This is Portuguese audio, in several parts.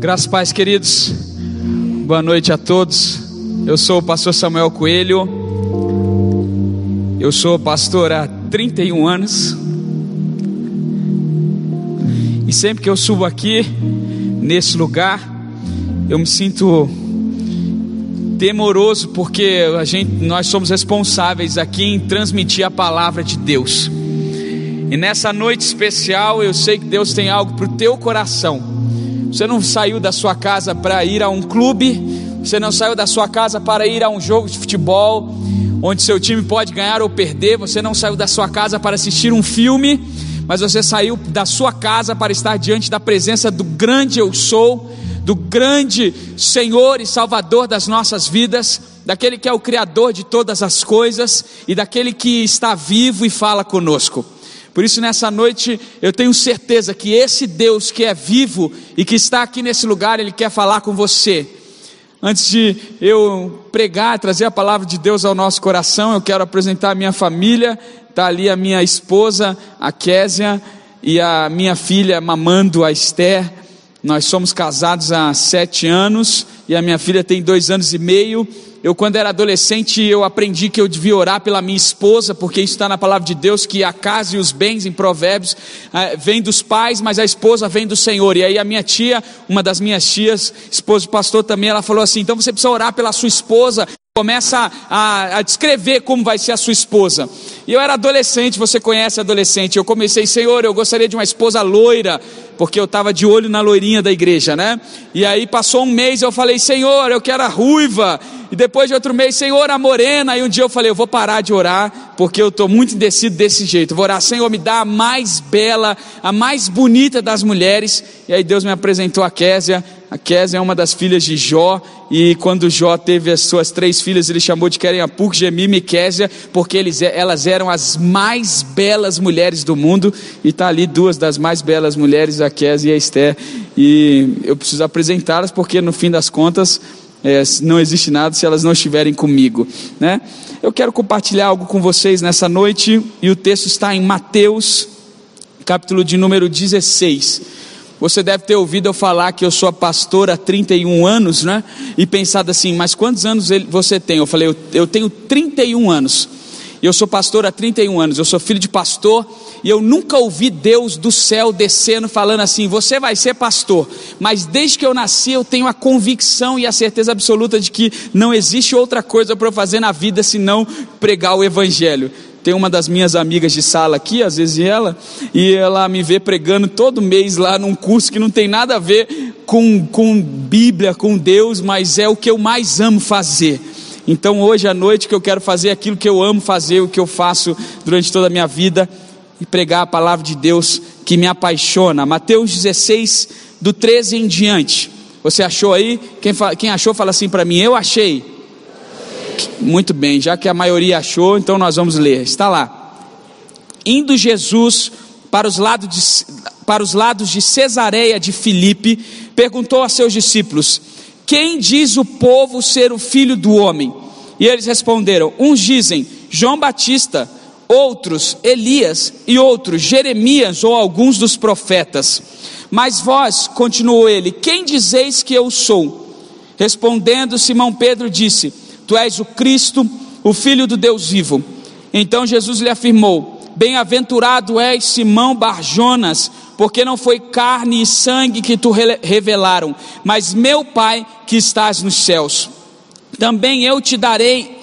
Graças pais queridos, boa noite a todos. Eu sou o pastor Samuel Coelho, eu sou pastor há 31 anos, e sempre que eu subo aqui, nesse lugar, eu me sinto temoroso, porque a gente, nós somos responsáveis aqui em transmitir a palavra de Deus. E nessa noite especial, eu sei que Deus tem algo para o teu coração. Você não saiu da sua casa para ir a um clube, você não saiu da sua casa para ir a um jogo de futebol, onde seu time pode ganhar ou perder, você não saiu da sua casa para assistir um filme, mas você saiu da sua casa para estar diante da presença do grande eu sou, do grande Senhor e Salvador das nossas vidas, daquele que é o Criador de todas as coisas e daquele que está vivo e fala conosco. Por isso, nessa noite, eu tenho certeza que esse Deus que é vivo e que está aqui nesse lugar, Ele quer falar com você. Antes de eu pregar, trazer a palavra de Deus ao nosso coração, eu quero apresentar a minha família. Está ali a minha esposa, a Késia, e a minha filha mamando, a Esther. Nós somos casados há sete anos e a minha filha tem dois anos e meio. Eu, quando era adolescente, eu aprendi que eu devia orar pela minha esposa, porque isso está na palavra de Deus, que a casa e os bens em provérbios eh, vêm dos pais, mas a esposa vem do Senhor. E aí a minha tia, uma das minhas tias, esposa de pastor também, ela falou assim: então você precisa orar pela sua esposa, começa a, a, descrever como vai ser a sua esposa. E eu era adolescente, você conhece adolescente. Eu comecei, Senhor, eu gostaria de uma esposa loira, porque eu estava de olho na loirinha da igreja, né? E aí passou um mês, eu falei, Senhor, eu quero a ruiva. E depois de outro mês, Senhor, a morena. E um dia eu falei, eu vou parar de orar, porque eu estou muito indeciso desse jeito. vou orar, Senhor, me dá a mais bela, a mais bonita das mulheres. E aí Deus me apresentou a Késia a Késia é uma das filhas de Jó, e quando Jó teve as suas três filhas, ele chamou de Querenhapur, Gemima e Késia, porque eles, elas eram as mais belas mulheres do mundo, e está ali duas das mais belas mulheres, a Késia e a Esther, e eu preciso apresentá-las, porque no fim das contas, é, não existe nada se elas não estiverem comigo, né? Eu quero compartilhar algo com vocês nessa noite, e o texto está em Mateus, capítulo de número 16. Você deve ter ouvido eu falar que eu sou pastor há 31 anos, né? E pensado assim, mas quantos anos você tem? Eu falei, eu, eu tenho 31 anos. E eu sou pastor há 31 anos. Eu sou filho de pastor e eu nunca ouvi Deus do céu descendo falando assim: você vai ser pastor. Mas desde que eu nasci, eu tenho a convicção e a certeza absoluta de que não existe outra coisa para eu fazer na vida senão pregar o evangelho. Tem uma das minhas amigas de sala aqui, às vezes ela, e ela me vê pregando todo mês lá num curso que não tem nada a ver com, com Bíblia, com Deus, mas é o que eu mais amo fazer. Então hoje à noite que eu quero fazer aquilo que eu amo fazer, o que eu faço durante toda a minha vida, e pregar a palavra de Deus que me apaixona. Mateus 16, do 13 em diante. Você achou aí? Quem, quem achou, fala assim para mim: Eu achei. Muito bem, já que a maioria achou, então nós vamos ler. Está lá. Indo Jesus para os lados de, para os lados de Cesareia de Filipe, perguntou a seus discípulos: Quem diz o povo ser o filho do homem? E eles responderam: Uns dizem João Batista, outros Elias e outros Jeremias ou alguns dos profetas. Mas vós, continuou ele, quem dizeis que eu sou? Respondendo Simão Pedro disse: Tu és o Cristo, o Filho do Deus vivo. Então Jesus lhe afirmou: Bem-aventurado és Simão Barjonas, porque não foi carne e sangue que tu revelaram, mas meu Pai que estás nos céus. Também eu te darei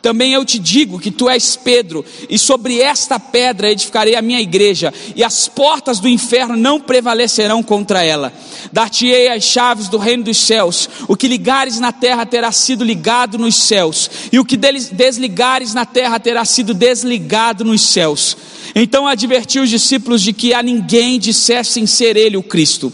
também eu te digo que tu és Pedro, e sobre esta pedra edificarei a minha igreja, e as portas do inferno não prevalecerão contra ela. Dar-te-ei as chaves do reino dos céus. O que ligares na terra terá sido ligado nos céus, e o que desligares na terra terá sido desligado nos céus. Então advertiu os discípulos de que a ninguém dissessem ser ele o Cristo.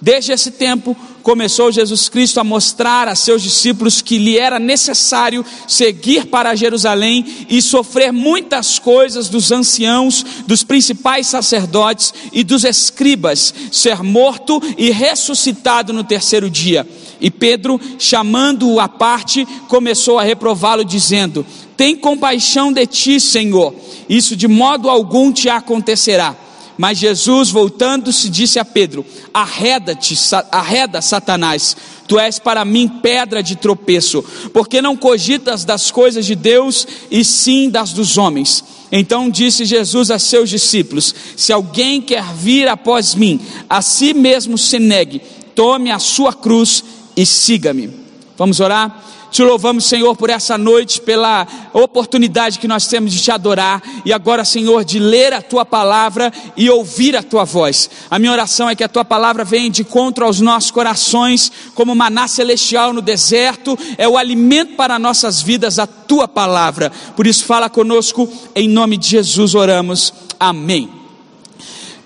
Desde esse tempo, começou Jesus Cristo a mostrar a seus discípulos que lhe era necessário seguir para Jerusalém e sofrer muitas coisas dos anciãos, dos principais sacerdotes e dos escribas, ser morto e ressuscitado no terceiro dia. E Pedro, chamando-o à parte, começou a reprová-lo, dizendo: Tem compaixão de ti, Senhor, isso de modo algum te acontecerá. Mas Jesus, voltando-se, disse a Pedro: Arreda-te, arreda, Satanás, tu és para mim pedra de tropeço, porque não cogitas das coisas de Deus e sim das dos homens. Então disse Jesus a seus discípulos: Se alguém quer vir após mim, a si mesmo se negue, tome a sua cruz e siga-me. Vamos orar? Te louvamos, Senhor, por essa noite, pela oportunidade que nós temos de te adorar e agora, Senhor, de ler a tua palavra e ouvir a tua voz. A minha oração é que a tua palavra venha de encontro aos nossos corações, como maná celestial no deserto, é o alimento para nossas vidas, a tua palavra. Por isso, fala conosco, em nome de Jesus oramos. Amém.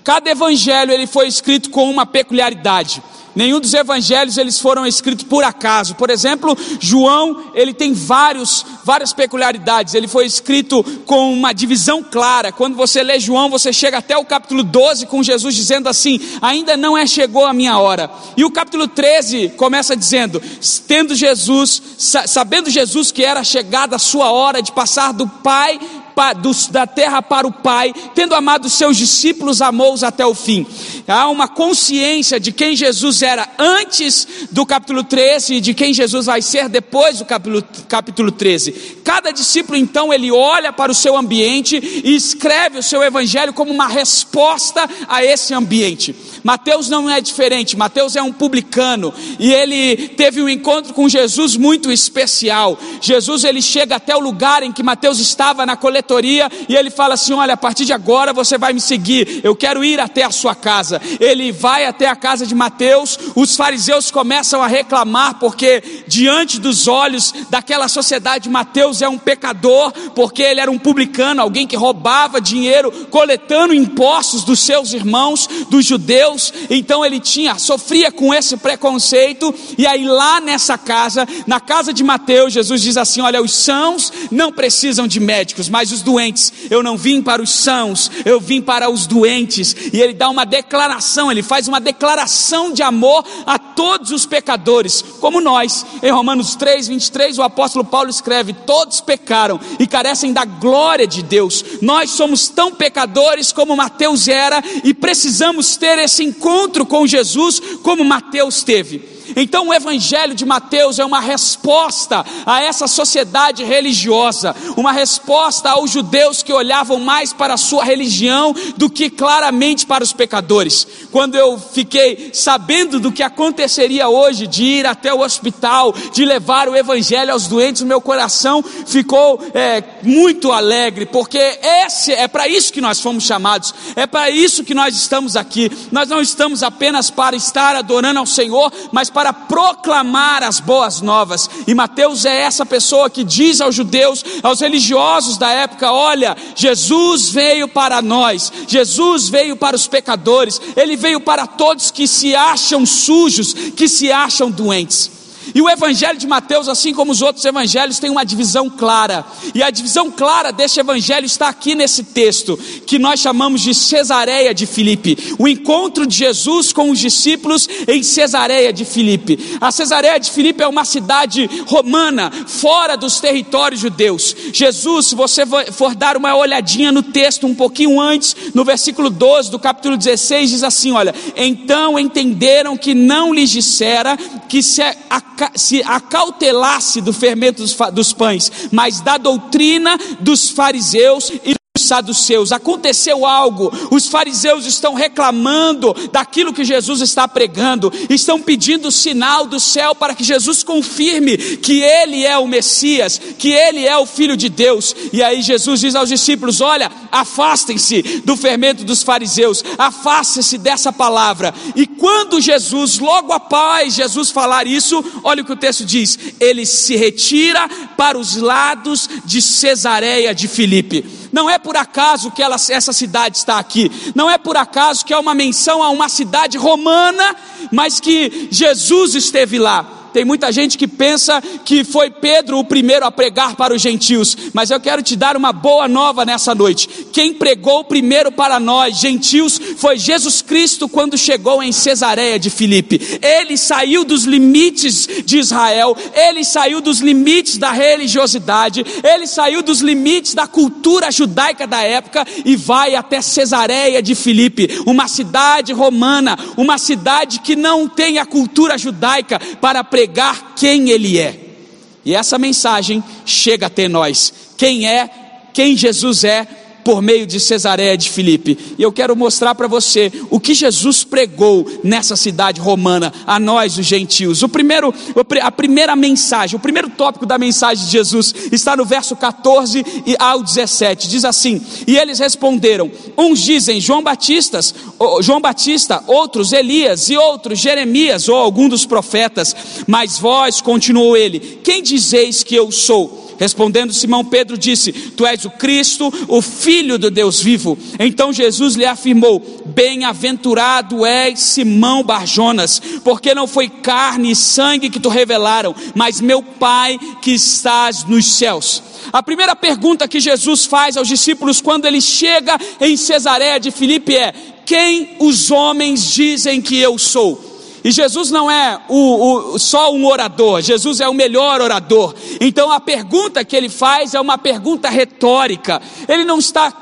Cada evangelho ele foi escrito com uma peculiaridade. Nenhum dos evangelhos eles foram escritos por acaso. Por exemplo, João, ele tem vários, várias peculiaridades. Ele foi escrito com uma divisão clara. Quando você lê João, você chega até o capítulo 12 com Jesus dizendo assim: "Ainda não é chegou a minha hora". E o capítulo 13 começa dizendo: "Tendo Jesus, sabendo Jesus que era chegada a sua hora de passar do Pai da terra para o Pai, tendo amado seus discípulos, amou-os até o fim. Há uma consciência de quem Jesus era antes do capítulo 13 e de quem Jesus vai ser depois do capítulo, capítulo 13. Cada discípulo, então, ele olha para o seu ambiente e escreve o seu evangelho como uma resposta a esse ambiente. Mateus não é diferente, Mateus é um publicano e ele teve um encontro com Jesus muito especial. Jesus ele chega até o lugar em que Mateus estava na e ele fala assim: "Olha, a partir de agora você vai me seguir. Eu quero ir até a sua casa". Ele vai até a casa de Mateus. Os fariseus começam a reclamar porque diante dos olhos daquela sociedade Mateus é um pecador, porque ele era um publicano, alguém que roubava dinheiro, coletando impostos dos seus irmãos, dos judeus Deus, então ele tinha, sofria com esse preconceito, e aí lá nessa casa, na casa de Mateus, Jesus diz assim: Olha, os sãos não precisam de médicos, mas os doentes, eu não vim para os sãos, eu vim para os doentes, e ele dá uma declaração, ele faz uma declaração de amor a todos os pecadores, como nós, em Romanos 3, 23, o apóstolo Paulo escreve: Todos pecaram e carecem da glória de Deus, nós somos tão pecadores como Mateus era, e precisamos ter esse encontro com Jesus como Mateus teve. Então o Evangelho de Mateus é uma resposta a essa sociedade religiosa, uma resposta aos judeus que olhavam mais para a sua religião do que claramente para os pecadores. Quando eu fiquei sabendo do que aconteceria hoje, de ir até o hospital, de levar o Evangelho aos doentes, meu coração ficou é, muito alegre, porque esse é para isso que nós fomos chamados, é para isso que nós estamos aqui. Nós não estamos apenas para estar adorando ao Senhor, mas para proclamar as boas novas. E Mateus é essa pessoa que diz aos judeus, aos religiosos da época: olha, Jesus veio para nós, Jesus veio para os pecadores, ele veio para todos que se acham sujos, que se acham doentes. E o evangelho de Mateus, assim como os outros evangelhos, tem uma divisão clara. E a divisão clara deste evangelho está aqui nesse texto, que nós chamamos de Cesareia de Filipe. O encontro de Jesus com os discípulos em Cesareia de Filipe. A Cesareia de Filipe é uma cidade romana, fora dos territórios judeus. Jesus, se você for dar uma olhadinha no texto um pouquinho antes, no versículo 12 do capítulo 16, diz assim: Olha, então entenderam que não lhes dissera que se a se acautelasse do fermento dos, dos pães, mas da doutrina dos fariseus e saduceus, aconteceu algo, os fariseus estão reclamando daquilo que Jesus está pregando, estão pedindo sinal do céu para que Jesus confirme que ele é o Messias, que ele é o Filho de Deus. E aí Jesus diz aos discípulos: Olha, afastem-se do fermento dos fariseus, afastem-se dessa palavra. E quando Jesus, logo após Jesus falar isso, olha o que o texto diz: ele se retira para os lados de Cesareia de Filipe. Não é por acaso que ela, essa cidade está aqui, não é por acaso que é uma menção a uma cidade romana, mas que Jesus esteve lá. Tem muita gente que pensa que foi Pedro o primeiro a pregar para os gentios, mas eu quero te dar uma boa nova nessa noite. Quem pregou primeiro para nós, gentios, foi Jesus Cristo quando chegou em Cesareia de Filipe. Ele saiu dos limites de Israel, ele saiu dos limites da religiosidade, ele saiu dos limites da cultura judaica da época e vai até Cesareia de Filipe, uma cidade romana, uma cidade que não tem a cultura judaica para pregar quem ele é. E essa mensagem chega até nós. Quem é, quem Jesus é, por meio de Cesareia de Filipe. E eu quero mostrar para você o que Jesus pregou nessa cidade romana, a nós, os gentios. O primeiro, a primeira mensagem, o primeiro tópico da mensagem de Jesus está no verso 14 ao 17. Diz assim: E eles responderam: uns dizem João Batista, João Batista, outros Elias e outros Jeremias ou algum dos profetas. Mas vós, continuou ele, quem dizeis que eu sou? Respondendo Simão Pedro disse: Tu és o Cristo, o Filho do Deus vivo. Então Jesus lhe afirmou: Bem-aventurado és Simão Barjonas, porque não foi carne e sangue que tu revelaram, mas meu Pai que estás nos céus. A primeira pergunta que Jesus faz aos discípulos quando ele chega em Cesareia de Filipe é: Quem os homens dizem que eu sou? E Jesus não é o, o, só um orador, Jesus é o melhor orador. Então a pergunta que ele faz é uma pergunta retórica. Ele não está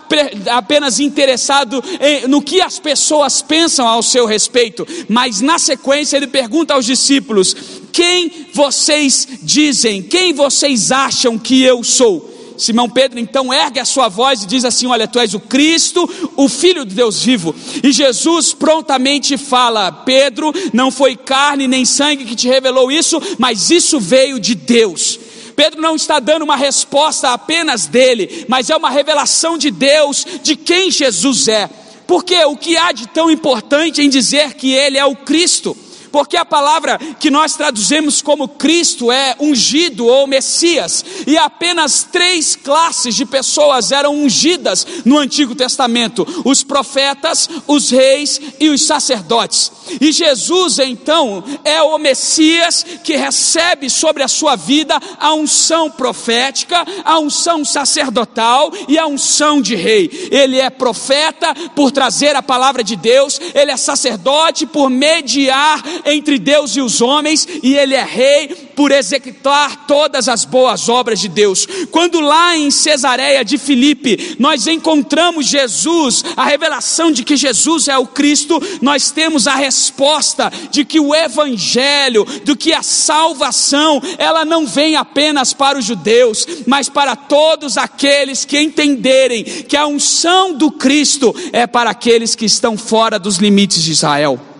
apenas interessado em, no que as pessoas pensam ao seu respeito, mas na sequência ele pergunta aos discípulos: Quem vocês dizem, quem vocês acham que eu sou? Simão Pedro então ergue a sua voz e diz assim: Olha, tu és o Cristo, o Filho de Deus vivo. E Jesus prontamente fala: Pedro, não foi carne nem sangue que te revelou isso, mas isso veio de Deus. Pedro não está dando uma resposta apenas dele, mas é uma revelação de Deus de quem Jesus é. Porque o que há de tão importante em dizer que ele é o Cristo? Porque a palavra que nós traduzimos como Cristo é ungido ou Messias, e apenas três classes de pessoas eram ungidas no Antigo Testamento: os profetas, os reis e os sacerdotes. E Jesus, então, é o Messias que recebe sobre a sua vida a unção profética, a unção sacerdotal e a unção de rei. Ele é profeta por trazer a palavra de Deus, ele é sacerdote por mediar entre Deus e os homens, e ele é rei por executar todas as boas obras de Deus. Quando lá em Cesareia de Filipe nós encontramos Jesus, a revelação de que Jesus é o Cristo, nós temos a resposta de que o evangelho, do que a salvação, ela não vem apenas para os judeus, mas para todos aqueles que entenderem que a unção do Cristo é para aqueles que estão fora dos limites de Israel.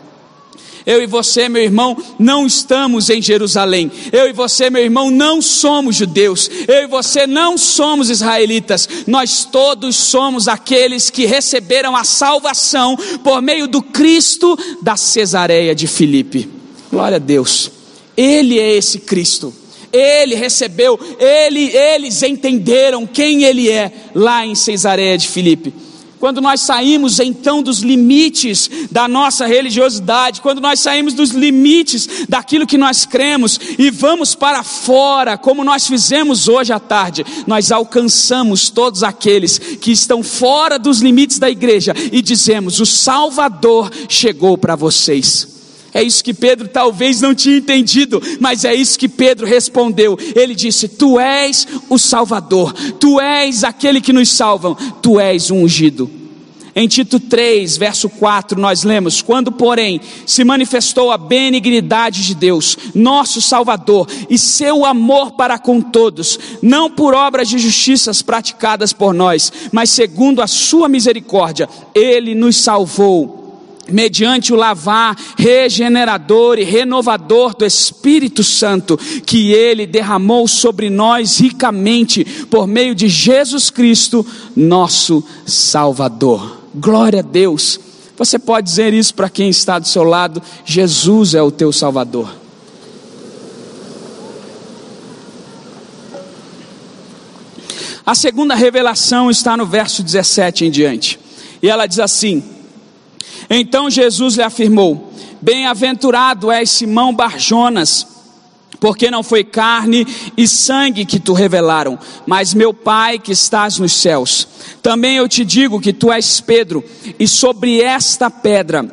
Eu e você, meu irmão, não estamos em Jerusalém. Eu e você, meu irmão, não somos judeus. Eu e você não somos israelitas. Nós todos somos aqueles que receberam a salvação por meio do Cristo da Cesareia de Filipe. Glória a Deus. Ele é esse Cristo. Ele recebeu, ele, eles entenderam quem ele é lá em Cesareia de Filipe quando nós saímos então dos limites da nossa religiosidade, quando nós saímos dos limites daquilo que nós cremos e vamos para fora, como nós fizemos hoje à tarde, nós alcançamos todos aqueles que estão fora dos limites da igreja e dizemos: O Salvador chegou para vocês. É isso que Pedro talvez não tinha entendido, mas é isso que Pedro respondeu. Ele disse: Tu és o Salvador, tu és aquele que nos salva, tu és o ungido. Em Tito 3, verso 4, nós lemos: Quando, porém, se manifestou a benignidade de Deus, nosso Salvador, e seu amor para com todos, não por obras de justiças praticadas por nós, mas segundo a sua misericórdia, ele nos salvou mediante o lavar regenerador e renovador do Espírito Santo, que Ele derramou sobre nós ricamente por meio de Jesus Cristo, nosso Salvador. Glória a Deus. Você pode dizer isso para quem está do seu lado: Jesus é o teu Salvador. A segunda revelação está no verso 17 em diante, e ela diz assim: então Jesus lhe afirmou: Bem-aventurado és Simão Barjonas, porque não foi carne e sangue que tu revelaram, mas meu Pai que estás nos céus. Também eu te digo que tu és Pedro, e sobre esta pedra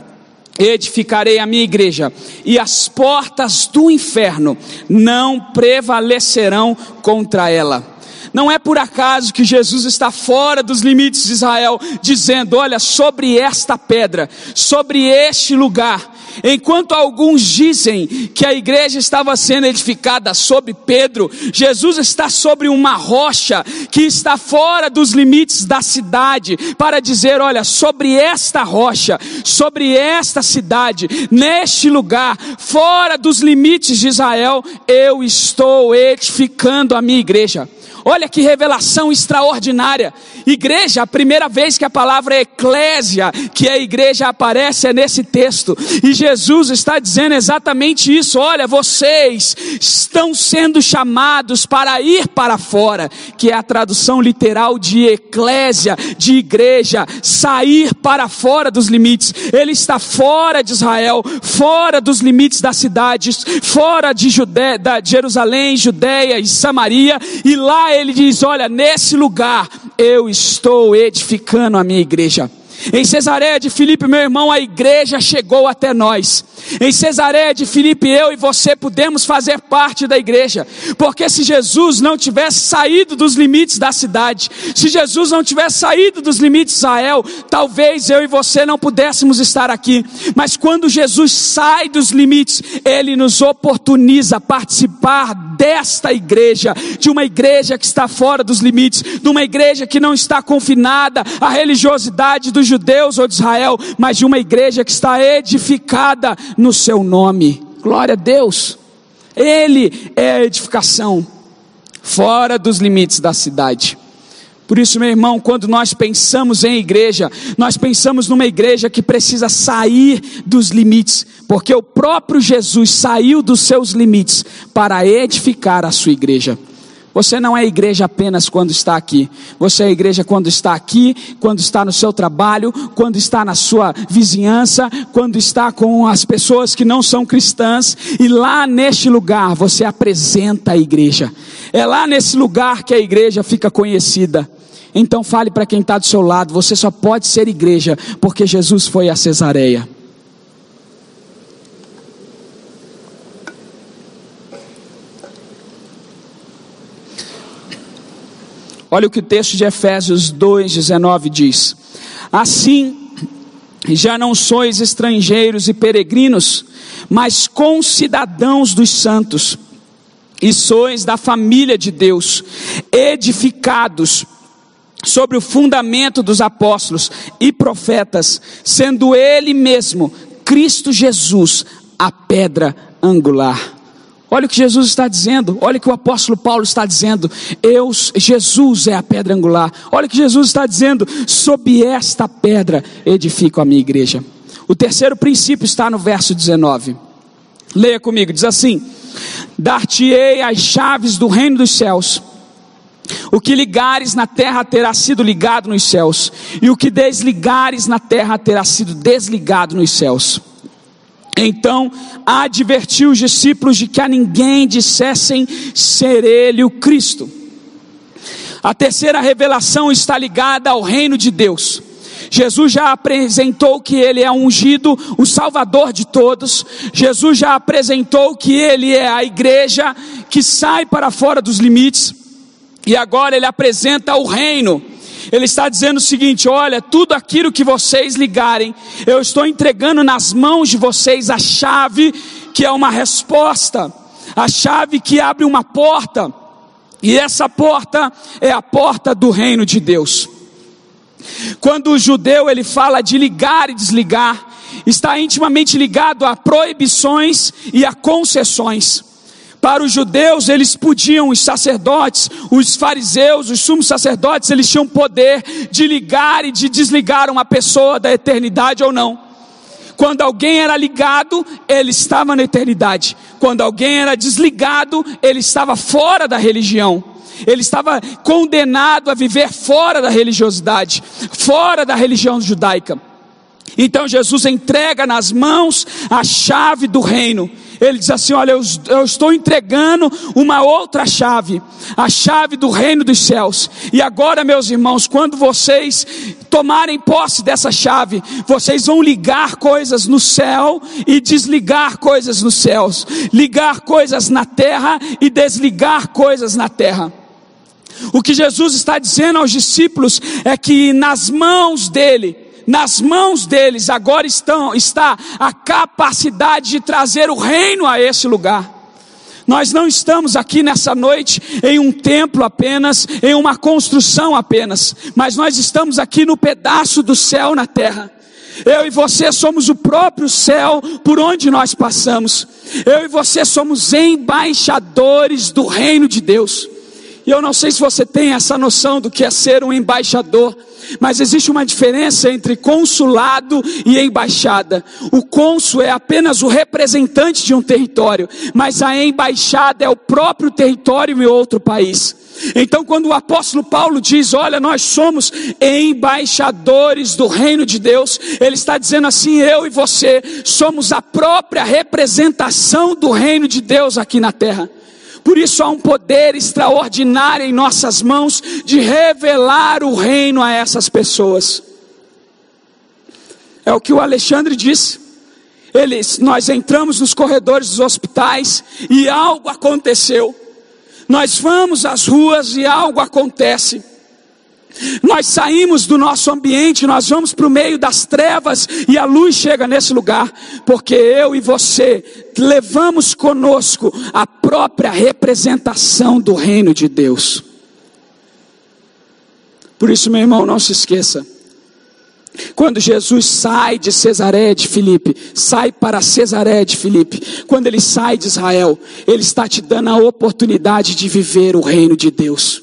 edificarei a minha igreja, e as portas do inferno não prevalecerão contra ela. Não é por acaso que Jesus está fora dos limites de Israel, dizendo: Olha, sobre esta pedra, sobre este lugar, Enquanto alguns dizem que a igreja estava sendo edificada sobre Pedro, Jesus está sobre uma rocha que está fora dos limites da cidade, para dizer: olha, sobre esta rocha, sobre esta cidade, neste lugar, fora dos limites de Israel, eu estou edificando a minha igreja. Olha que revelação extraordinária. Igreja, a primeira vez que a palavra eclésia, que a igreja aparece é nesse texto. E Jesus está dizendo exatamente isso. Olha, vocês estão sendo chamados para ir para fora, que é a tradução literal de eclésia, de igreja, sair para fora dos limites. Ele está fora de Israel, fora dos limites das cidades, fora de Judé, da Jerusalém, Judéia e Samaria, e lá ele diz: Olha, nesse lugar eu estou edificando a minha igreja. Em Cesareia de Filipe, meu irmão, a igreja chegou até nós. Em Cesareia de Filipe, eu e você podemos fazer parte da igreja, porque se Jesus não tivesse saído dos limites da cidade, se Jesus não tivesse saído dos limites de Israel, talvez eu e você não pudéssemos estar aqui. Mas quando Jesus sai dos limites, ele nos oportuniza participar desta igreja, de uma igreja que está fora dos limites, de uma igreja que não está confinada à religiosidade dos judeus ou de Israel, mas de uma igreja que está edificada no seu nome. Glória a Deus. Ele é a edificação fora dos limites da cidade. Por isso, meu irmão, quando nós pensamos em igreja, nós pensamos numa igreja que precisa sair dos limites, porque o próprio Jesus saiu dos seus limites para edificar a sua igreja. Você não é igreja apenas quando está aqui. Você é igreja quando está aqui, quando está no seu trabalho, quando está na sua vizinhança, quando está com as pessoas que não são cristãs. E lá neste lugar você apresenta a igreja. É lá nesse lugar que a igreja fica conhecida. Então fale para quem está do seu lado: você só pode ser igreja porque Jesus foi a Cesareia. Olha o que o texto de Efésios 2,19 diz: Assim, já não sois estrangeiros e peregrinos, mas concidadãos dos santos, e sois da família de Deus, edificados sobre o fundamento dos apóstolos e profetas, sendo Ele mesmo, Cristo Jesus, a pedra angular. Olha o que Jesus está dizendo, olha o que o apóstolo Paulo está dizendo. Eu, Jesus é a pedra angular. Olha o que Jesus está dizendo, sob esta pedra edifico a minha igreja. O terceiro princípio está no verso 19. Leia comigo, diz assim: Dar-te-ei as chaves do reino dos céus. O que ligares na terra terá sido ligado nos céus, e o que desligares na terra terá sido desligado nos céus. Então advertiu os discípulos de que a ninguém dissessem ser ele o Cristo. A terceira revelação está ligada ao reino de Deus. Jesus já apresentou que ele é ungido, o Salvador de todos. Jesus já apresentou que ele é a igreja que sai para fora dos limites. E agora ele apresenta o reino ele está dizendo o seguinte: olha, tudo aquilo que vocês ligarem, eu estou entregando nas mãos de vocês a chave que é uma resposta, a chave que abre uma porta, e essa porta é a porta do reino de Deus. Quando o judeu ele fala de ligar e desligar, está intimamente ligado a proibições e a concessões. Para os judeus, eles podiam, os sacerdotes, os fariseus, os sumos sacerdotes, eles tinham poder de ligar e de desligar uma pessoa da eternidade ou não. Quando alguém era ligado, ele estava na eternidade. Quando alguém era desligado, ele estava fora da religião. Ele estava condenado a viver fora da religiosidade, fora da religião judaica. Então Jesus entrega nas mãos a chave do reino. Ele diz assim: Olha, eu, eu, estou entregando uma outra chave, a chave do reino dos céus. E agora, meus irmãos, quando vocês tomarem posse dessa chave, vocês vão ligar coisas no céu e desligar coisas nos céus, ligar coisas na terra e desligar coisas na terra. O que Jesus está dizendo aos discípulos é que nas mãos dele, nas mãos deles agora estão, está a capacidade de trazer o reino a esse lugar. Nós não estamos aqui nessa noite em um templo apenas, em uma construção apenas, mas nós estamos aqui no pedaço do céu na terra. Eu e você somos o próprio céu por onde nós passamos. Eu e você somos embaixadores do reino de Deus. E eu não sei se você tem essa noção do que é ser um embaixador, mas existe uma diferença entre consulado e embaixada. O cônsul é apenas o representante de um território, mas a embaixada é o próprio território em outro país. Então, quando o apóstolo Paulo diz: Olha, nós somos embaixadores do reino de Deus, ele está dizendo assim: eu e você somos a própria representação do reino de Deus aqui na terra. Por isso há um poder extraordinário em nossas mãos de revelar o reino a essas pessoas. É o que o Alexandre disse. Eles, nós entramos nos corredores dos hospitais e algo aconteceu. Nós vamos às ruas e algo acontece. Nós saímos do nosso ambiente, nós vamos para o meio das trevas e a luz chega nesse lugar, porque eu e você levamos conosco a própria representação do reino de Deus. Por isso, meu irmão, não se esqueça. Quando Jesus sai de Cesaré de Filipe, sai para Cesaré de Filipe, quando ele sai de Israel, ele está te dando a oportunidade de viver o reino de Deus.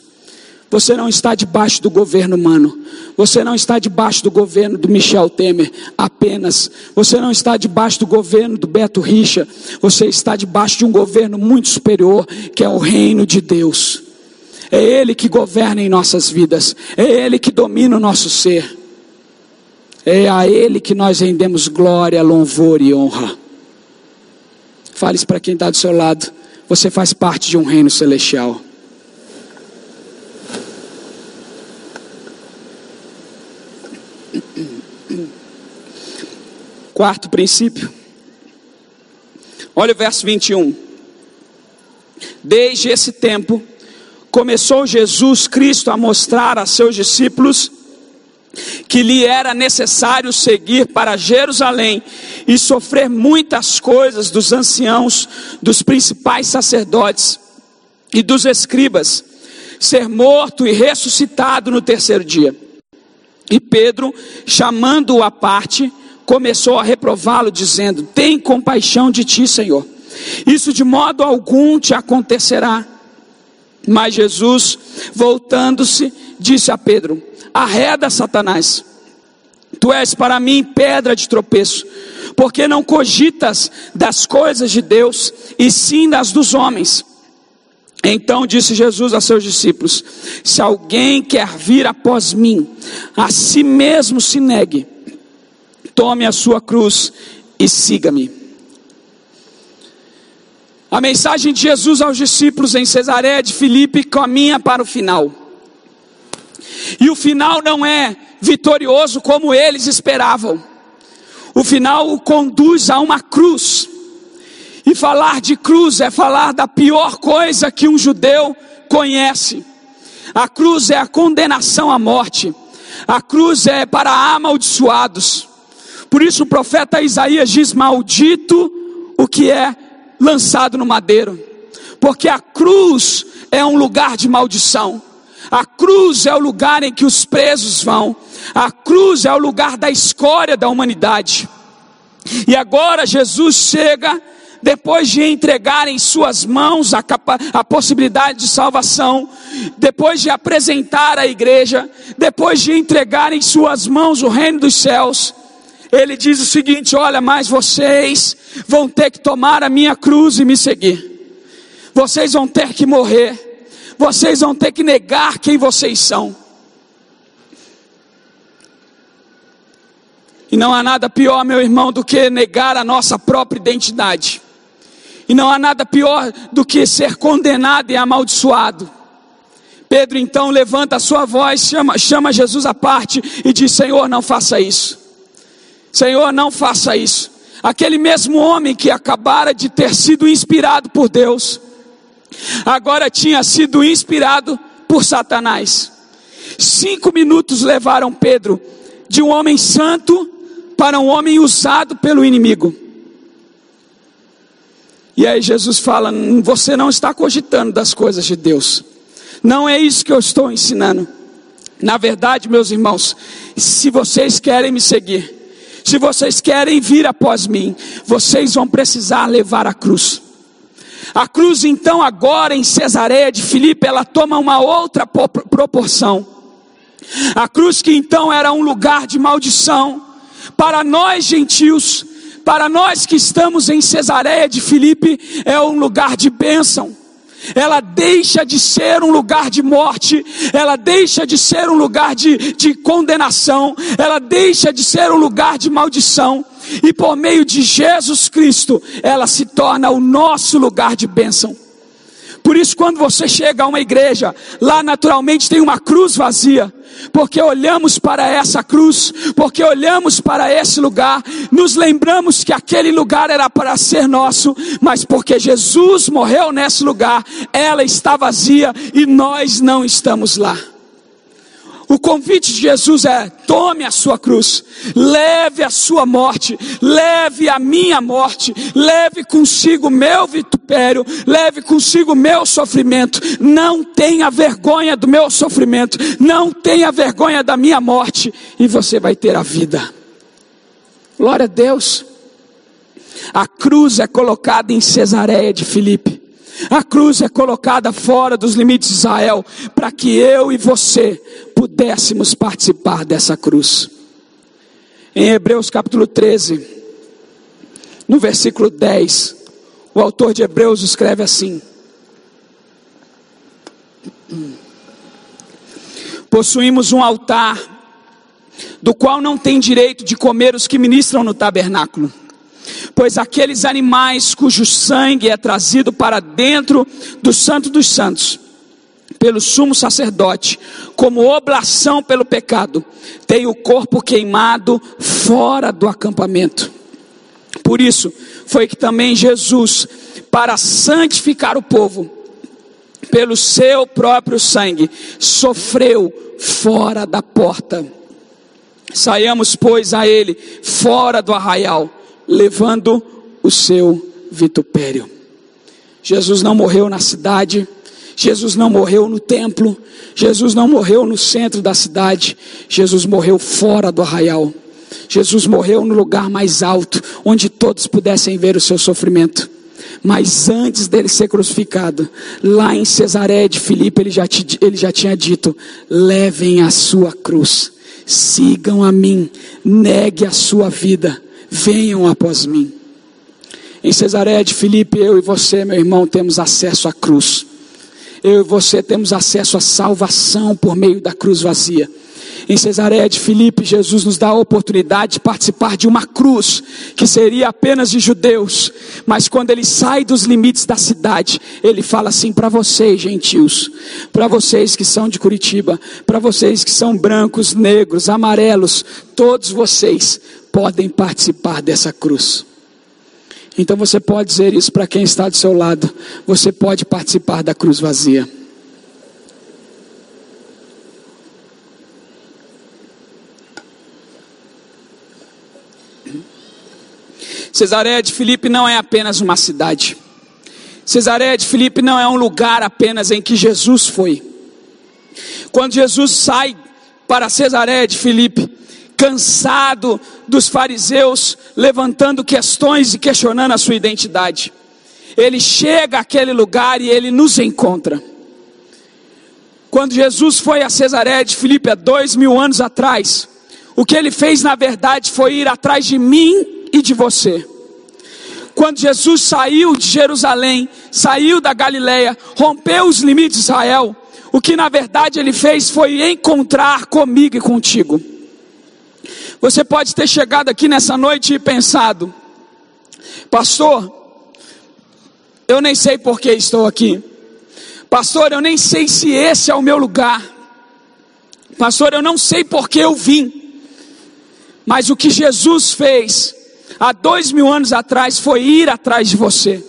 Você não está debaixo do governo humano. Você não está debaixo do governo do Michel Temer apenas. Você não está debaixo do governo do Beto Richa. Você está debaixo de um governo muito superior, que é o reino de Deus. É Ele que governa em nossas vidas. É Ele que domina o nosso ser. É a Ele que nós rendemos glória, louvor e honra. Fale isso para quem está do seu lado. Você faz parte de um reino celestial. Quarto princípio. Olha o verso 21. Desde esse tempo, começou Jesus Cristo a mostrar a seus discípulos que lhe era necessário seguir para Jerusalém e sofrer muitas coisas dos anciãos, dos principais sacerdotes e dos escribas, ser morto e ressuscitado no terceiro dia. E Pedro, chamando-o à parte, começou a reprová-lo, dizendo: Tem compaixão de ti, Senhor. Isso de modo algum te acontecerá. Mas Jesus, voltando-se, disse a Pedro: Arreda, Satanás. Tu és para mim pedra de tropeço, porque não cogitas das coisas de Deus, e sim das dos homens. Então disse Jesus a seus discípulos: Se alguém quer vir após mim, a si mesmo se negue, tome a sua cruz e siga-me. A mensagem de Jesus aos discípulos em Cesareia de Filipe caminha para o final. E o final não é vitorioso como eles esperavam. O final o conduz a uma cruz. E falar de cruz é falar da pior coisa que um judeu conhece. A cruz é a condenação à morte. A cruz é para amaldiçoados. Por isso o profeta Isaías diz: Maldito o que é lançado no madeiro, porque a cruz é um lugar de maldição. A cruz é o lugar em que os presos vão. A cruz é o lugar da escória da humanidade. E agora Jesus chega depois de entregar em suas mãos a, a, possibilidade de salvação, depois de apresentar à igreja, depois de entregar em suas mãos o reino dos céus, ele diz o seguinte: Olha, mas vocês vão ter que tomar a minha cruz e me seguir, vocês vão ter que morrer, vocês vão ter que negar quem vocês são. E não há nada pior, meu irmão, do que negar a nossa própria identidade. E não há nada pior do que ser condenado e amaldiçoado. Pedro então levanta a sua voz, chama, chama Jesus à parte e diz: Senhor, não faça isso. Senhor, não faça isso. Aquele mesmo homem que acabara de ter sido inspirado por Deus, agora tinha sido inspirado por Satanás. Cinco minutos levaram Pedro de um homem santo para um homem usado pelo inimigo. E aí Jesus fala: Você não está cogitando das coisas de Deus. Não é isso que eu estou ensinando. Na verdade, meus irmãos, se vocês querem me seguir, se vocês querem vir após mim, vocês vão precisar levar a cruz. A cruz, então, agora em Cesareia de Filipe, ela toma uma outra proporção. A cruz, que então era um lugar de maldição, para nós gentios, para nós que estamos em Cesareia de Filipe, é um lugar de bênção. Ela deixa de ser um lugar de morte, ela deixa de ser um lugar de, de condenação, ela deixa de ser um lugar de maldição, e por meio de Jesus Cristo, ela se torna o nosso lugar de bênção. Por isso, quando você chega a uma igreja, lá naturalmente tem uma cruz vazia, porque olhamos para essa cruz, porque olhamos para esse lugar, nos lembramos que aquele lugar era para ser nosso, mas porque Jesus morreu nesse lugar, ela está vazia e nós não estamos lá. O convite de Jesus é: tome a sua cruz, leve a sua morte, leve a minha morte, leve consigo meu vitupério, leve consigo meu sofrimento. Não tenha vergonha do meu sofrimento, não tenha vergonha da minha morte, e você vai ter a vida. Glória a Deus. A cruz é colocada em Cesareia de Filipe. A cruz é colocada fora dos limites de Israel, para que eu e você pudéssemos participar dessa cruz. Em Hebreus capítulo 13, no versículo 10, o autor de Hebreus escreve assim: Possuímos um altar, do qual não tem direito de comer os que ministram no tabernáculo pois aqueles animais cujo sangue é trazido para dentro do Santo dos Santos, pelo sumo sacerdote, como oblação pelo pecado, tem o corpo queimado fora do acampamento. Por isso, foi que também Jesus, para santificar o povo, pelo seu próprio sangue, sofreu fora da porta. Saiamos, pois, a ele fora do arraial levando o seu vitupério. Jesus não morreu na cidade, Jesus não morreu no templo, Jesus não morreu no centro da cidade, Jesus morreu fora do arraial. Jesus morreu no lugar mais alto, onde todos pudessem ver o seu sofrimento. Mas antes dele ser crucificado, lá em Cesaré de Filipe, ele já, ele já tinha dito: levem a sua cruz, sigam a mim, negue a sua vida venham após mim. Em Cesareia de Filipe, eu e você, meu irmão, temos acesso à cruz. Eu e você temos acesso à salvação por meio da cruz vazia. Em Cesareia de Filipe, Jesus nos dá a oportunidade de participar de uma cruz que seria apenas de judeus, mas quando ele sai dos limites da cidade, ele fala assim para vocês, gentios, para vocês que são de Curitiba, para vocês que são brancos, negros, amarelos, todos vocês podem participar dessa cruz. Então você pode dizer isso para quem está do seu lado, você pode participar da cruz vazia. Cesareia de Filipe não é apenas uma cidade. Cesareia de Filipe não é um lugar apenas em que Jesus foi. Quando Jesus sai para Cesareia de Filipe, cansado dos fariseus levantando questões e questionando a sua identidade, ele chega àquele lugar e ele nos encontra. Quando Jesus foi a Cesareia de Filipe há dois mil anos atrás, o que ele fez na verdade foi ir atrás de mim e de você. Quando Jesus saiu de Jerusalém, saiu da Galileia, rompeu os limites de Israel, o que na verdade ele fez foi encontrar comigo e contigo. Você pode ter chegado aqui nessa noite e pensado, pastor, eu nem sei por que estou aqui. Pastor, eu nem sei se esse é o meu lugar. Pastor, eu não sei por que eu vim. Mas o que Jesus fez há dois mil anos atrás foi ir atrás de você.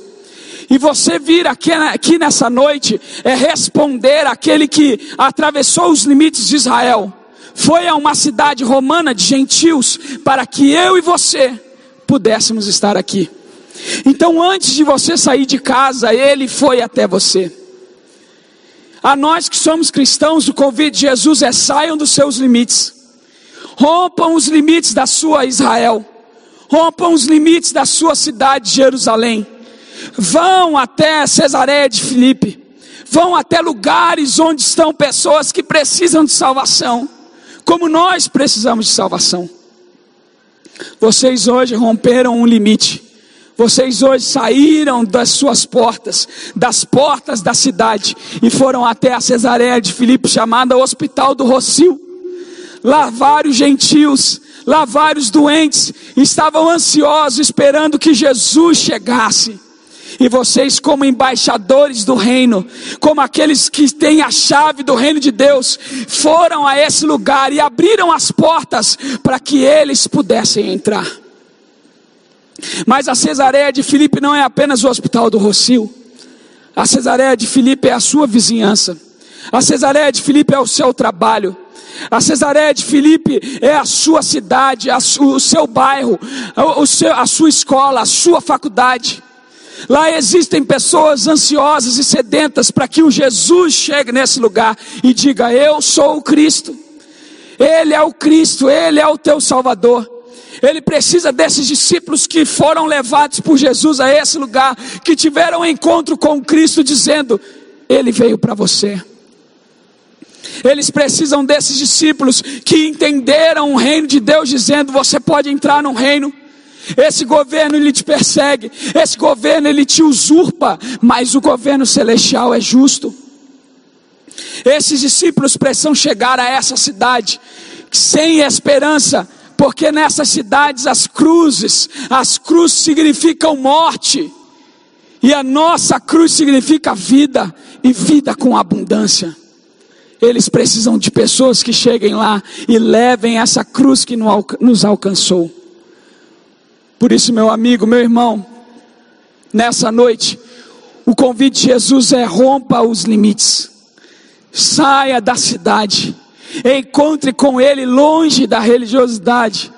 E você vir aqui, aqui nessa noite é responder aquele que atravessou os limites de Israel. Foi a uma cidade romana de gentios para que eu e você pudéssemos estar aqui. Então, antes de você sair de casa, ele foi até você. A nós que somos cristãos, o convite de Jesus é saiam dos seus limites. Rompam os limites da sua Israel. Rompam os limites da sua cidade, Jerusalém. Vão até Cesareia de Filipe. Vão até lugares onde estão pessoas que precisam de salvação. Como nós precisamos de salvação. Vocês hoje romperam um limite. Vocês hoje saíram das suas portas, das portas da cidade, e foram até a Cesareia de Filipe, chamada Hospital do Rocio. Lá vários gentios, lá vários doentes, estavam ansiosos, esperando que Jesus chegasse. E vocês, como embaixadores do reino, como aqueles que têm a chave do reino de Deus, foram a esse lugar e abriram as portas para que eles pudessem entrar. Mas a cesareia de Filipe não é apenas o hospital do Rocio. A cesareia de Filipe é a sua vizinhança. A cesareia de Filipe é o seu trabalho. A cesareia de Filipe é a sua cidade, a o seu bairro, o seu, a sua escola, a sua faculdade. Lá existem pessoas ansiosas e sedentas para que o Jesus chegue nesse lugar e diga: Eu sou o Cristo. Ele é o Cristo, Ele é o teu Salvador. Ele precisa desses discípulos que foram levados por Jesus a esse lugar, que tiveram um encontro com Cristo, dizendo: Ele veio para você. Eles precisam desses discípulos que entenderam o reino de Deus, dizendo: Você pode entrar no reino. Esse governo ele te persegue, esse governo ele te usurpa, mas o governo celestial é justo. Esses discípulos precisam chegar a essa cidade sem esperança, porque nessas cidades as cruzes, as cruzes significam morte, e a nossa cruz significa vida, e vida com abundância. Eles precisam de pessoas que cheguem lá e levem essa cruz que nos alcançou. Por isso, meu amigo, meu irmão, nessa noite, o convite de Jesus é rompa os limites, saia da cidade, encontre com Ele longe da religiosidade,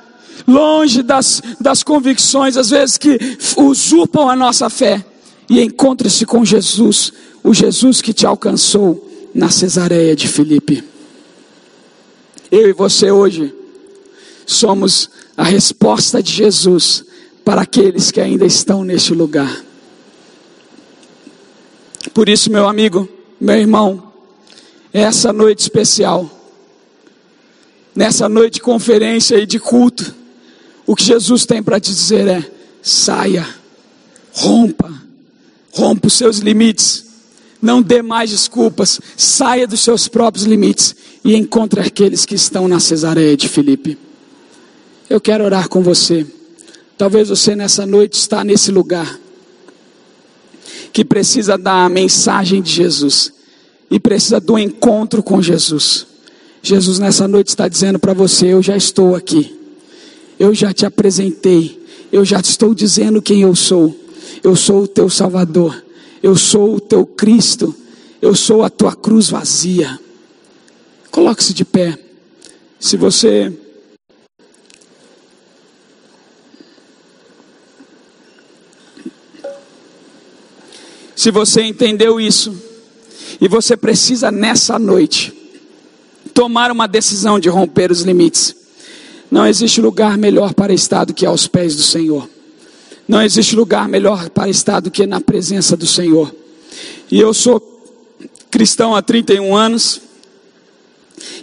longe das, das convicções, às vezes que usurpam a nossa fé, e encontre-se com Jesus, o Jesus que te alcançou na Cesareia de Filipe. Eu e você hoje somos a resposta de Jesus para aqueles que ainda estão neste lugar. Por isso, meu amigo, meu irmão, essa noite especial, nessa noite de conferência e de culto, o que Jesus tem para te dizer é: saia, rompa, rompa os seus limites, não dê mais desculpas, saia dos seus próprios limites e encontre aqueles que estão na Cesareia de Filipe. Eu quero orar com você. Talvez você nessa noite está nesse lugar que precisa da mensagem de Jesus e precisa do encontro com Jesus. Jesus nessa noite está dizendo para você: Eu já estou aqui, eu já te apresentei, eu já estou dizendo quem eu sou. Eu sou o teu Salvador, eu sou o teu Cristo, eu sou a tua cruz vazia. Coloque-se de pé. Se você Se você entendeu isso, e você precisa nessa noite tomar uma decisão de romper os limites. Não existe lugar melhor para estar do que aos pés do Senhor. Não existe lugar melhor para estar do que na presença do Senhor. E eu sou cristão há 31 anos.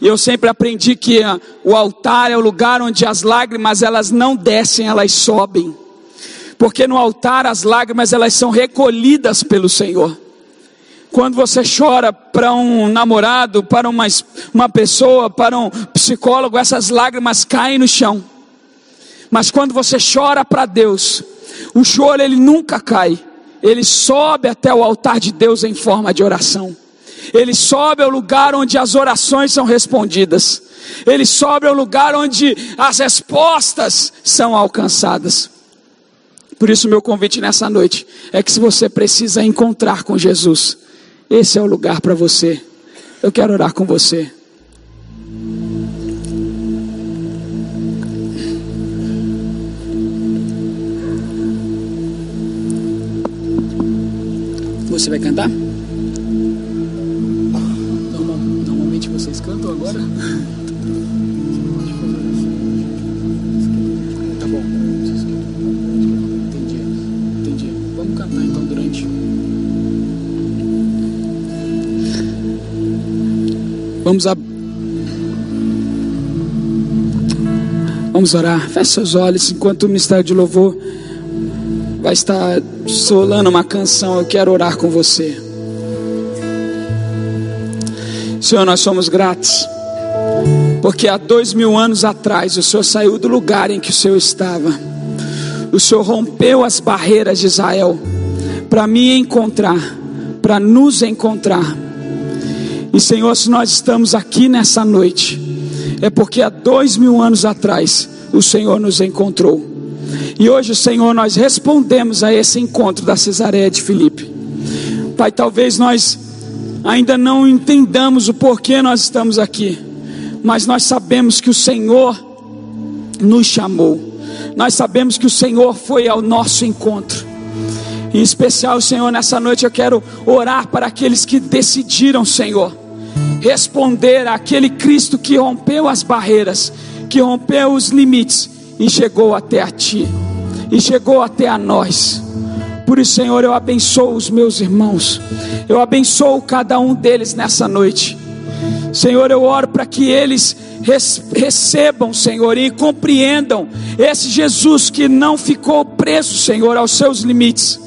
E eu sempre aprendi que o altar é o lugar onde as lágrimas elas não descem, elas sobem. Porque no altar as lágrimas elas são recolhidas pelo Senhor. Quando você chora para um namorado, para uma, uma pessoa, para um psicólogo, essas lágrimas caem no chão. Mas quando você chora para Deus, o choro ele nunca cai. Ele sobe até o altar de Deus em forma de oração. Ele sobe ao lugar onde as orações são respondidas. Ele sobe ao lugar onde as respostas são alcançadas. Por isso, meu convite nessa noite é que se você precisa encontrar com Jesus, esse é o lugar para você. Eu quero orar com você. Você vai cantar? Normalmente vocês cantam agora? Tá bom. Entendi. Entendi. Vamos cantar então durante. Vamos a... Vamos orar. Feche seus olhos enquanto o ministério de louvor vai estar solando uma canção. Eu quero orar com você. Senhor, nós somos gratos, porque há dois mil anos atrás o Senhor saiu do lugar em que o Senhor estava, o Senhor rompeu as barreiras de Israel para me encontrar, para nos encontrar. E Senhor, se nós estamos aqui nessa noite, é porque há dois mil anos atrás o Senhor nos encontrou. E hoje, Senhor, nós respondemos a esse encontro da Cesareia de Filipe. Pai, talvez nós ainda não entendamos o porquê nós estamos aqui, mas nós sabemos que o Senhor nos chamou, nós sabemos que o Senhor foi ao nosso encontro. Em especial, Senhor, nessa noite eu quero orar para aqueles que decidiram, Senhor, responder àquele Cristo que rompeu as barreiras, que rompeu os limites e chegou até a Ti, e chegou até a nós. Por isso, Senhor, eu abençoo os meus irmãos, eu abençoo cada um deles nessa noite. Senhor, eu oro para que eles recebam, Senhor, e compreendam esse Jesus que não ficou preso, Senhor, aos seus limites,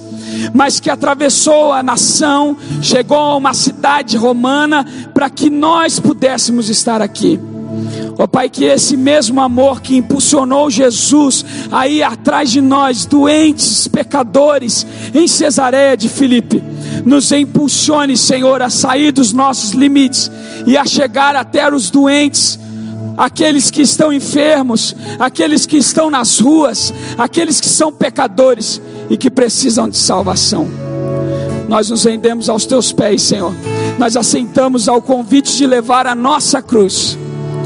mas que atravessou a nação, chegou a uma cidade romana para que nós pudéssemos estar aqui. Ó oh, Pai, que esse mesmo amor que impulsionou Jesus aí atrás de nós, doentes, pecadores, em Cesareia de Filipe, nos impulsione, Senhor, a sair dos nossos limites e a chegar até os doentes, aqueles que estão enfermos, aqueles que estão nas ruas, aqueles que são pecadores e que precisam de salvação. Nós nos rendemos aos teus pés, Senhor. Nós aceitamos ao convite de levar a nossa cruz